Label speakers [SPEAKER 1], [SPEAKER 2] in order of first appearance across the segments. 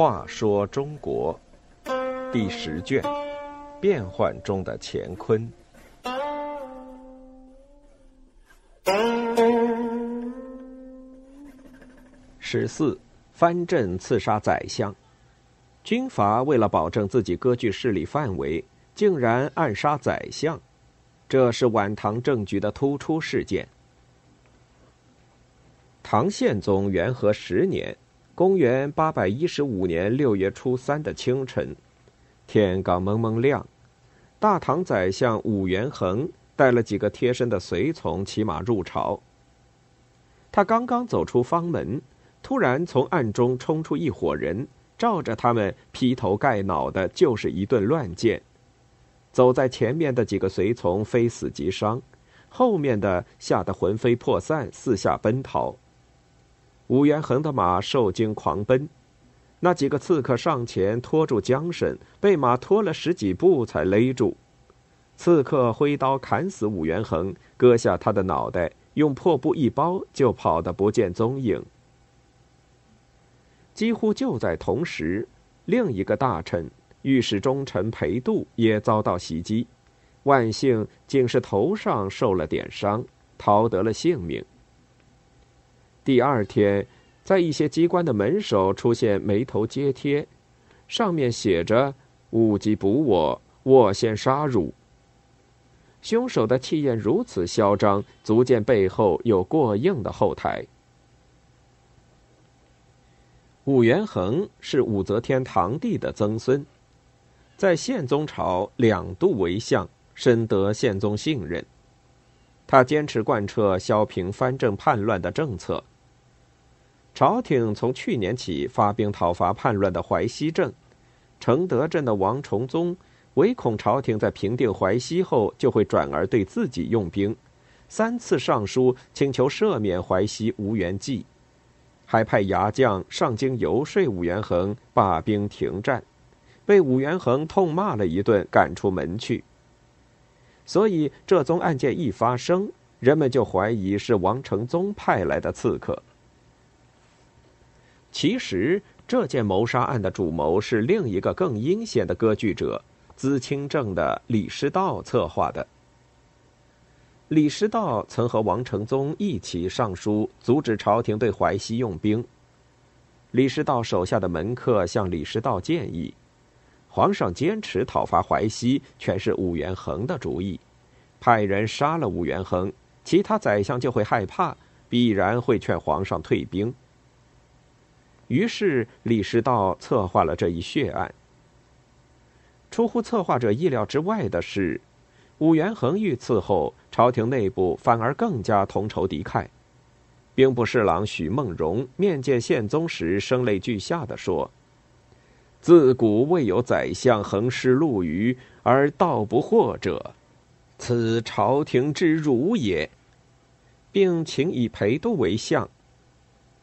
[SPEAKER 1] 话说中国第十卷：变幻中的乾坤。十四，藩镇刺杀宰相，军阀为了保证自己割据势力范围，竟然暗杀宰相，这是晚唐政局的突出事件。唐宪宗元和十年。公元八百一十五年六月初三的清晨，天刚蒙蒙亮，大唐宰相武元衡带了几个贴身的随从骑马入朝。他刚刚走出方门，突然从暗中冲出一伙人，照着他们劈头盖脑的就是一顿乱箭。走在前面的几个随从非死即伤，后面的吓得魂飞魄散，四下奔逃。武元衡的马受惊狂奔，那几个刺客上前拖住缰绳，被马拖了十几步才勒住。刺客挥刀砍死武元衡，割下他的脑袋，用破布一包，就跑得不见踪影。几乎就在同时，另一个大臣御史中丞裴度也遭到袭击，万幸竟是头上受了点伤，逃得了性命。第二天，在一些机关的门首出现眉头揭贴，上面写着“勿及捕我，我先杀汝”。凶手的气焰如此嚣张，足见背后有过硬的后台。武元衡是武则天堂弟的曾孙，在宪宗朝两度为相，深得宪宗信任。他坚持贯彻削平藩镇叛乱的政策。朝廷从去年起发兵讨伐叛乱的淮西镇，承德镇的王崇宗唯恐朝廷在平定淮西后就会转而对自己用兵，三次上书请求赦免淮西吴元济，还派牙将上京游说武元衡罢兵停战，被武元衡痛骂了一顿，赶出门去。所以这宗案件一发生，人们就怀疑是王承宗派来的刺客。其实，这件谋杀案的主谋是另一个更阴险的割据者——资清正的李师道策划的。李师道曾和王承宗一起上书阻止朝廷对淮西用兵。李师道手下的门客向李师道建议：皇上坚持讨伐淮西，全是武元衡的主意。派人杀了武元衡，其他宰相就会害怕，必然会劝皇上退兵。于是李师道策划了这一血案。出乎策划者意料之外的是，武元衡遇刺后，朝廷内部反而更加同仇敌忾。兵部侍郎许梦荣面见宪宗时，声泪俱下的说：“自古未有宰相横尸路隅而道不获者，此朝廷之辱也。”并请以裴度为相。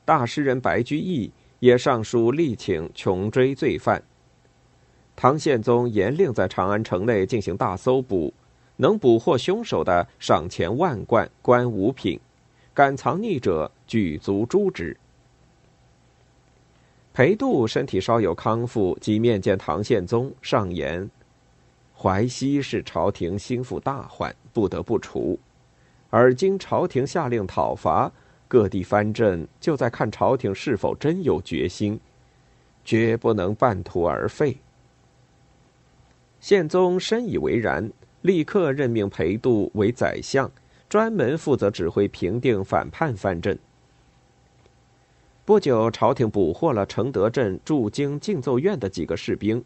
[SPEAKER 1] 大诗人白居易。也上书力请穷追罪犯。唐宪宗严令在长安城内进行大搜捕，能捕获凶手的赏钱万贯，官五品；敢藏匿者举足诛之。裴度身体稍有康复，即面见唐宪宗，上言：淮西是朝廷心腹大患，不得不除。而今朝廷下令讨伐。各地藩镇就在看朝廷是否真有决心，绝不能半途而废。宪宗深以为然，立刻任命裴度为宰相，专门负责指挥平定反叛藩镇。不久，朝廷捕获了承德镇驻京敬奏院的几个士兵，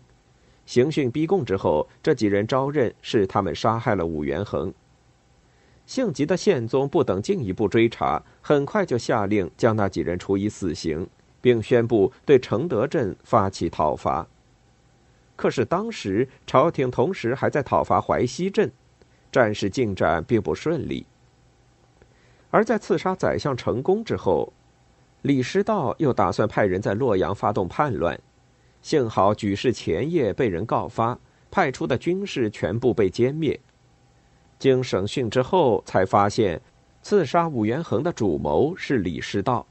[SPEAKER 1] 刑讯逼供之后，这几人招认是他们杀害了武元衡。性急的宪宗不等进一步追查，很快就下令将那几人处以死刑，并宣布对承德镇发起讨伐。可是当时朝廷同时还在讨伐淮西镇，战事进展并不顺利。而在刺杀宰相成功之后，李师道又打算派人在洛阳发动叛乱，幸好举事前夜被人告发，派出的军士全部被歼灭。经审讯之后，才发现刺杀武元衡的主谋是李师道。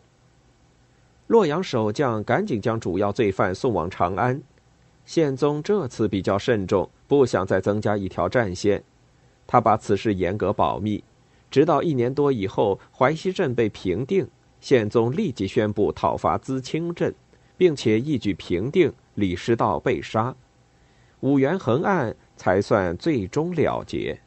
[SPEAKER 1] 洛阳守将赶紧将主要罪犯送往长安。宪宗这次比较慎重，不想再增加一条战线，他把此事严格保密，直到一年多以后，淮西镇被平定，宪宗立即宣布讨伐淄青镇，并且一举平定，李师道被杀，五元衡案才算最终了结。